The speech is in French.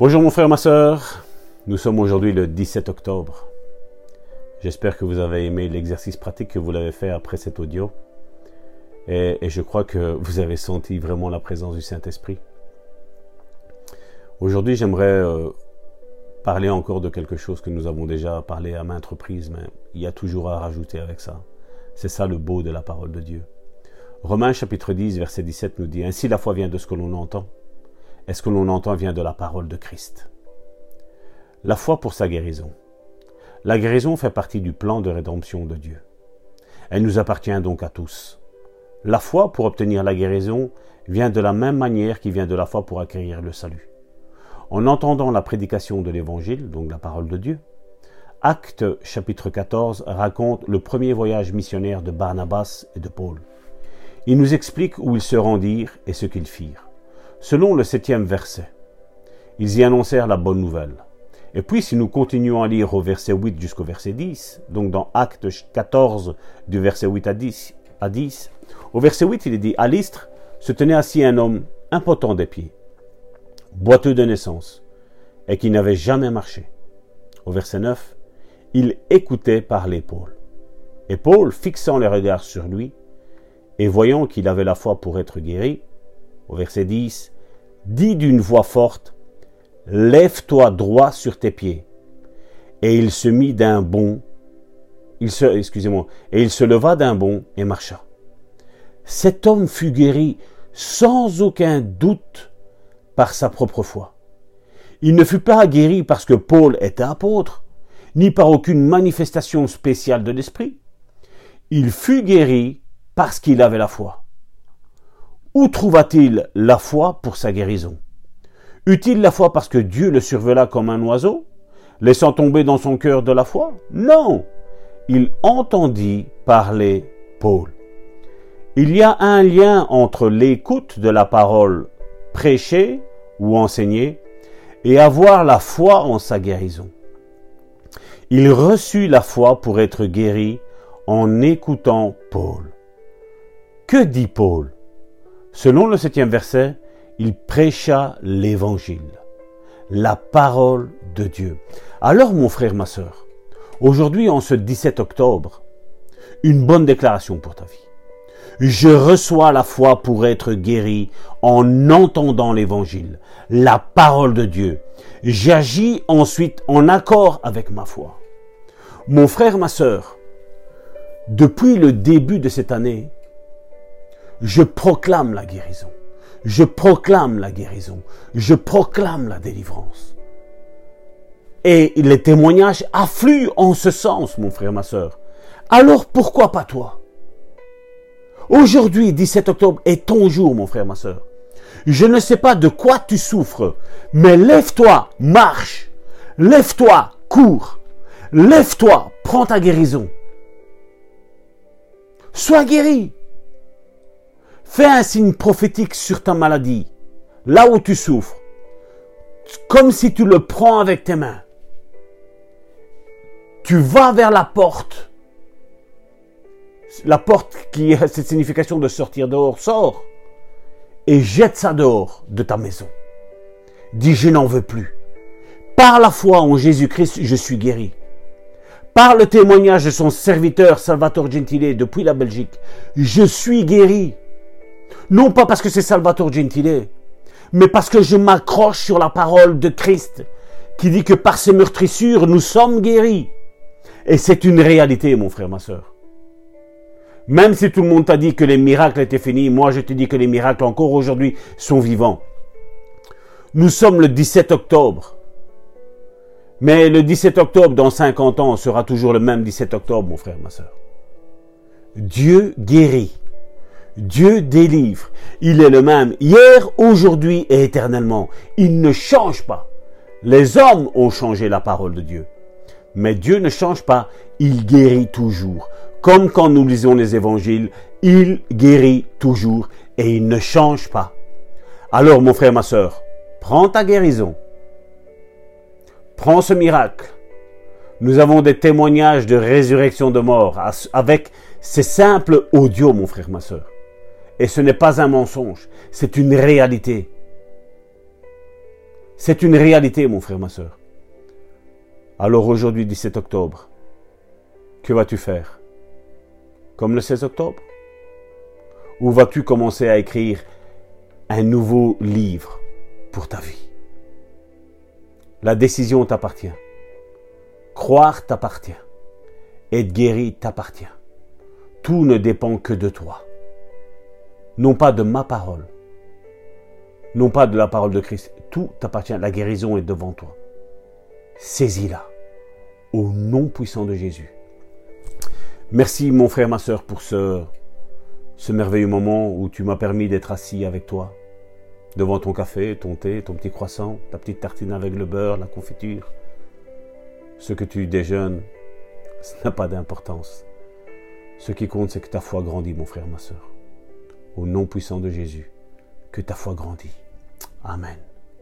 Bonjour mon frère, ma soeur. Nous sommes aujourd'hui le 17 octobre. J'espère que vous avez aimé l'exercice pratique que vous l'avez fait après cet audio. Et, je crois que vous avez senti vraiment la présence du Saint-Esprit. Aujourd'hui, j'aimerais euh, parler encore de quelque chose que nous avons déjà parlé à maintes reprises, mais il y a toujours à rajouter avec ça. C'est ça le beau de la parole de Dieu. Romains chapitre 10, verset 17 nous dit, Ainsi la foi vient de ce que l'on entend. Et ce que l'on entend vient de la parole de Christ? La foi pour sa guérison. La guérison fait partie du plan de rédemption de Dieu. Elle nous appartient donc à tous. La foi pour obtenir la guérison vient de la même manière qui vient de la foi pour acquérir le salut. En entendant la prédication de l'Évangile, donc la parole de Dieu, Acte chapitre 14 raconte le premier voyage missionnaire de Barnabas et de Paul. Il nous explique où ils se rendirent et ce qu'ils firent. Selon le septième verset, ils y annoncèrent la bonne nouvelle. Et puis, si nous continuons à lire au verset 8 jusqu'au verset 10, donc dans Acte 14, du verset 8 à 10, à 10 au verset 8, il est dit À l'Istre se tenait assis un homme impotent des pieds, boiteux de naissance, et qui n'avait jamais marché. Au verset 9, il écoutait parler Paul. Et Paul, fixant les regards sur lui, et voyant qu'il avait la foi pour être guéri, au verset 10, dit d'une voix forte, Lève-toi droit sur tes pieds. Et il se mit d'un bond, il se, excusez-moi, et il se leva d'un bond et marcha. Cet homme fut guéri sans aucun doute par sa propre foi. Il ne fut pas guéri parce que Paul était apôtre, ni par aucune manifestation spéciale de l'esprit. Il fut guéri parce qu'il avait la foi. Où trouva-t-il la foi pour sa guérison? Eut-il la foi parce que Dieu le survela comme un oiseau, laissant tomber dans son cœur de la foi? Non Il entendit parler Paul. Il y a un lien entre l'écoute de la parole prêchée ou enseignée et avoir la foi en sa guérison. Il reçut la foi pour être guéri en écoutant Paul. Que dit Paul? Selon le septième verset, il prêcha l'évangile, la parole de Dieu. Alors mon frère, ma sœur, aujourd'hui en ce 17 octobre, une bonne déclaration pour ta vie. Je reçois la foi pour être guéri en entendant l'évangile, la parole de Dieu. J'agis ensuite en accord avec ma foi. Mon frère, ma sœur, depuis le début de cette année, je proclame la guérison. Je proclame la guérison. Je proclame la délivrance. Et les témoignages affluent en ce sens, mon frère, ma soeur. Alors pourquoi pas toi? Aujourd'hui, 17 octobre, est ton jour, mon frère, ma soeur. Je ne sais pas de quoi tu souffres, mais lève-toi, marche. Lève-toi, cours. Lève-toi, prends ta guérison. Sois guéri. Fais un signe prophétique sur ta maladie, là où tu souffres, comme si tu le prends avec tes mains. Tu vas vers la porte. La porte qui a cette signification de sortir dehors, sors et jette ça dehors de ta maison. Dis, je n'en veux plus. Par la foi en Jésus-Christ, je suis guéri. Par le témoignage de son serviteur Salvatore Gentile depuis la Belgique, je suis guéri. Non pas parce que c'est Salvatore Gentile, mais parce que je m'accroche sur la parole de Christ qui dit que par ses meurtrissures, nous sommes guéris. Et c'est une réalité, mon frère, ma soeur. Même si tout le monde t'a dit que les miracles étaient finis, moi je te dis que les miracles encore aujourd'hui sont vivants. Nous sommes le 17 octobre. Mais le 17 octobre, dans 50 ans, sera toujours le même 17 octobre, mon frère, ma soeur. Dieu guérit. Dieu délivre. Il est le même hier, aujourd'hui et éternellement. Il ne change pas. Les hommes ont changé la parole de Dieu. Mais Dieu ne change pas. Il guérit toujours. Comme quand nous lisons les évangiles, il guérit toujours et il ne change pas. Alors, mon frère, ma soeur, prends ta guérison. Prends ce miracle. Nous avons des témoignages de résurrection de mort avec ces simples audios, mon frère, ma soeur. Et ce n'est pas un mensonge, c'est une réalité. C'est une réalité, mon frère, ma soeur. Alors aujourd'hui, 17 octobre, que vas-tu faire? Comme le 16 octobre? Ou vas-tu commencer à écrire un nouveau livre pour ta vie? La décision t'appartient. Croire t'appartient. Être guéri t'appartient. Tout ne dépend que de toi. Non pas de ma parole. Non pas de la parole de Christ. Tout t'appartient. La guérison est devant toi. Saisis-la. Au nom puissant de Jésus. Merci mon frère, ma soeur, pour ce, merveilleux moment où tu m'as permis d'être assis avec toi, devant ton café, ton thé, ton petit croissant, ta petite tartine avec le beurre, la confiture. Ce que tu déjeunes, ce n'a pas d'importance. Ce qui compte, c'est que ta foi grandit, mon frère, ma soeur. Au nom puissant de Jésus, que ta foi grandit. Amen.